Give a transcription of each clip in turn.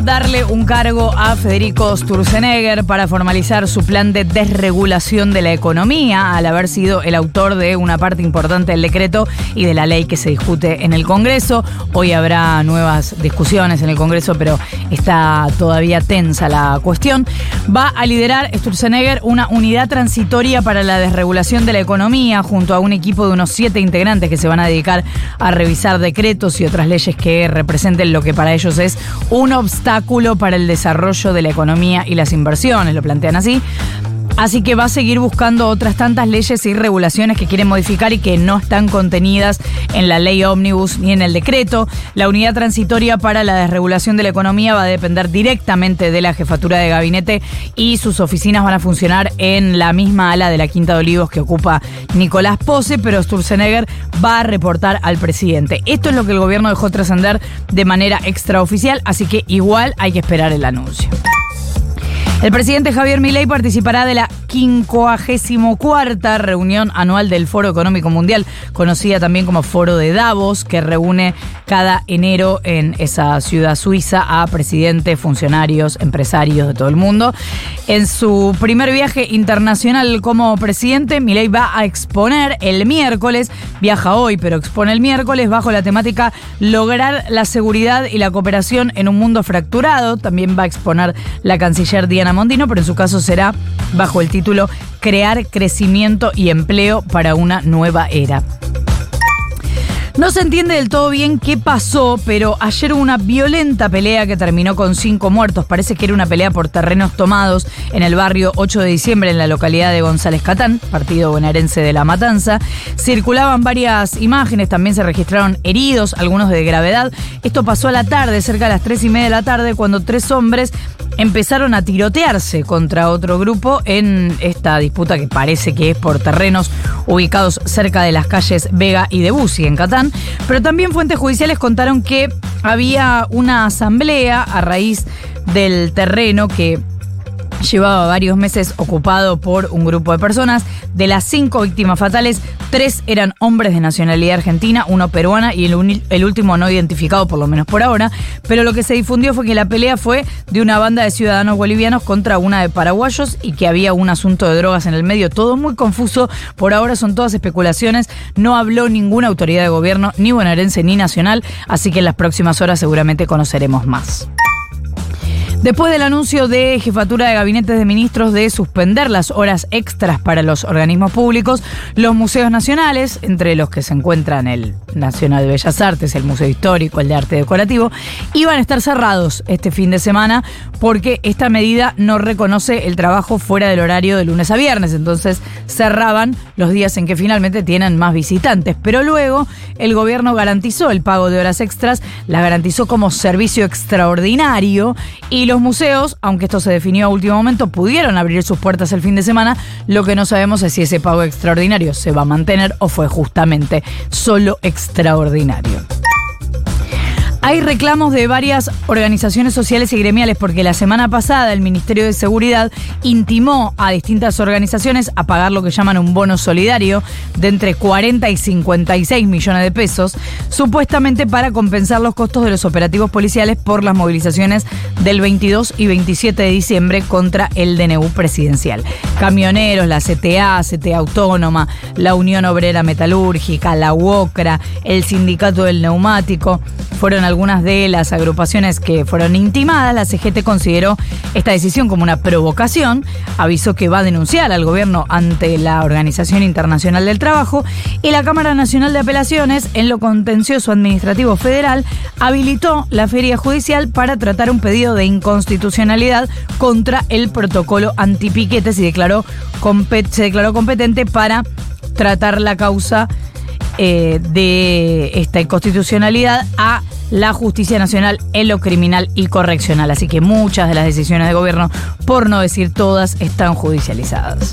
Darle un cargo a Federico Sturzenegger para formalizar su plan de desregulación de la economía, al haber sido el autor de una parte importante del decreto y de la ley que se discute en el Congreso. Hoy habrá nuevas discusiones en el Congreso, pero está todavía tensa la cuestión. Va a liderar Sturzenegger una unidad transitoria para la desregulación de la economía junto a un equipo de unos siete integrantes que se van a dedicar a revisar decretos y otras leyes que representen lo que para ellos es un obstáculo para el desarrollo de la economía y las inversiones, lo plantean así. Así que va a seguir buscando otras tantas leyes y regulaciones que quieren modificar y que no están contenidas en la ley ómnibus ni en el decreto. La unidad transitoria para la desregulación de la economía va a depender directamente de la jefatura de gabinete y sus oficinas van a funcionar en la misma ala de la Quinta de Olivos que ocupa Nicolás Pose, pero Sturzenegger va a reportar al presidente. Esto es lo que el gobierno dejó trascender de manera extraoficial, así que igual hay que esperar el anuncio. El presidente Javier Milei participará de la 54 reunión anual del Foro Económico Mundial, conocida también como Foro de Davos, que reúne cada enero en esa ciudad suiza a presidentes, funcionarios, empresarios de todo el mundo. En su primer viaje internacional como presidente, Milei va a exponer el miércoles, viaja hoy, pero expone el miércoles bajo la temática Lograr la seguridad y la cooperación en un mundo fracturado. También va a exponer la canciller Diana Mondino, pero en su caso será bajo el título Crear crecimiento y empleo para una nueva era. No se entiende del todo bien qué pasó, pero ayer hubo una violenta pelea que terminó con cinco muertos. Parece que era una pelea por terrenos tomados en el barrio 8 de diciembre en la localidad de González Catán, partido bonaerense de La Matanza. Circulaban varias imágenes, también se registraron heridos, algunos de gravedad. Esto pasó a la tarde, cerca de las tres y media de la tarde, cuando tres hombres empezaron a tirotearse contra otro grupo en esta disputa que parece que es por terrenos ubicados cerca de las calles Vega y de Bussi en Catán. Pero también fuentes judiciales contaron que había una asamblea a raíz del terreno que llevaba varios meses ocupado por un grupo de personas. De las cinco víctimas fatales, tres eran hombres de nacionalidad argentina, uno peruana y el, último no identificado, por lo menos por ahora. Pero lo que se difundió fue que la pelea fue de una banda de ciudadanos bolivianos contra una de paraguayos y que había un asunto de drogas en el medio. Todo muy confuso. Por ahora son todas especulaciones. No habló ninguna autoridad de gobierno, ni bonaerense ni nacional. Así que en las próximas horas seguramente conoceremos más. Después del anuncio de Jefatura de Gabinetes de Ministros de suspender las horas extras para los organismos públicos, los museos nacionales, entre los que se encuentran el Nacional de Bellas Artes, el Museo Histórico, el de Arte Decorativo, iban a estar cerrados este fin de semana porque esta medida no reconoce el trabajo fuera del horario de lunes a viernes. Entonces cerraban los días en que finalmente tienen más visitantes. Pero luego el gobierno garantizó el pago de horas extras, la garantizó como servicio extraordinario y los museos, aunque esto se definió a último momento, pudieron abrir sus puertas el fin de semana. Lo que no sabemos es si ese pago extraordinario se va a mantener o fue justamente solo extraordinario extraordinario. Hay reclamos de varias organizaciones sociales y gremiales porque la semana pasada el Ministerio de Seguridad intimó a distintas organizaciones a pagar lo que llaman un bono solidario de entre 40 y 56 millones de pesos, supuestamente para compensar los costos de los operativos policiales por las movilizaciones del 22 y 27 de diciembre contra el DNU presidencial. Camioneros, la CTA, CTA Autónoma, la Unión Obrera Metalúrgica, la UOCRA, el Sindicato del Neumático, fueron algunas de las agrupaciones que fueron intimadas, la CGT consideró esta decisión como una provocación, avisó que va a denunciar al gobierno ante la Organización Internacional del Trabajo y la Cámara Nacional de Apelaciones, en lo contencioso administrativo federal, habilitó la feria judicial para tratar un pedido de inconstitucionalidad contra el protocolo antipiquetes y declaró, se declaró competente para tratar la causa eh, de esta inconstitucionalidad a la justicia nacional en lo criminal y correccional. Así que muchas de las decisiones de gobierno, por no decir todas, están judicializadas.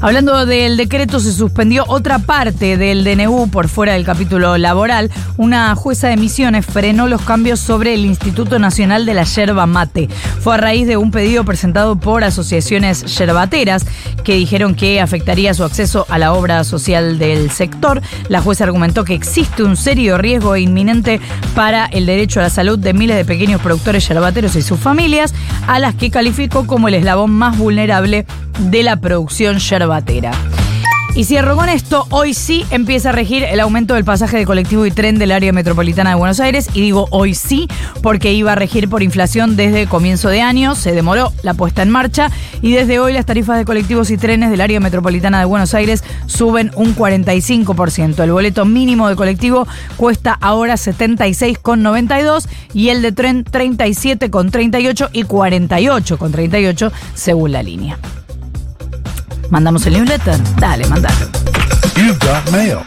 Hablando del decreto, se suspendió otra parte del DNU por fuera del capítulo laboral. Una jueza de misiones frenó los cambios sobre el Instituto Nacional de la Yerba Mate. Fue a raíz de un pedido presentado por asociaciones yerbateras que dijeron que afectaría su acceso a la obra social del sector. La jueza argumentó que existe un serio riesgo inminente para el derecho a la salud de miles de pequeños productores yerbateros y sus familias, a las que calificó como el eslabón más vulnerable de la producción yerbatera. Y cierro con esto, hoy sí empieza a regir el aumento del pasaje de colectivo y tren del área metropolitana de Buenos Aires. Y digo hoy sí, porque iba a regir por inflación desde comienzo de año, se demoró la puesta en marcha y desde hoy las tarifas de colectivos y trenes del área metropolitana de Buenos Aires suben un 45%. El boleto mínimo de colectivo cuesta ahora 76,92 y el de tren 37,38 y 48,38 según la línea. ¿Mandamos el newsletter? Dale, mandalo. You've got mail.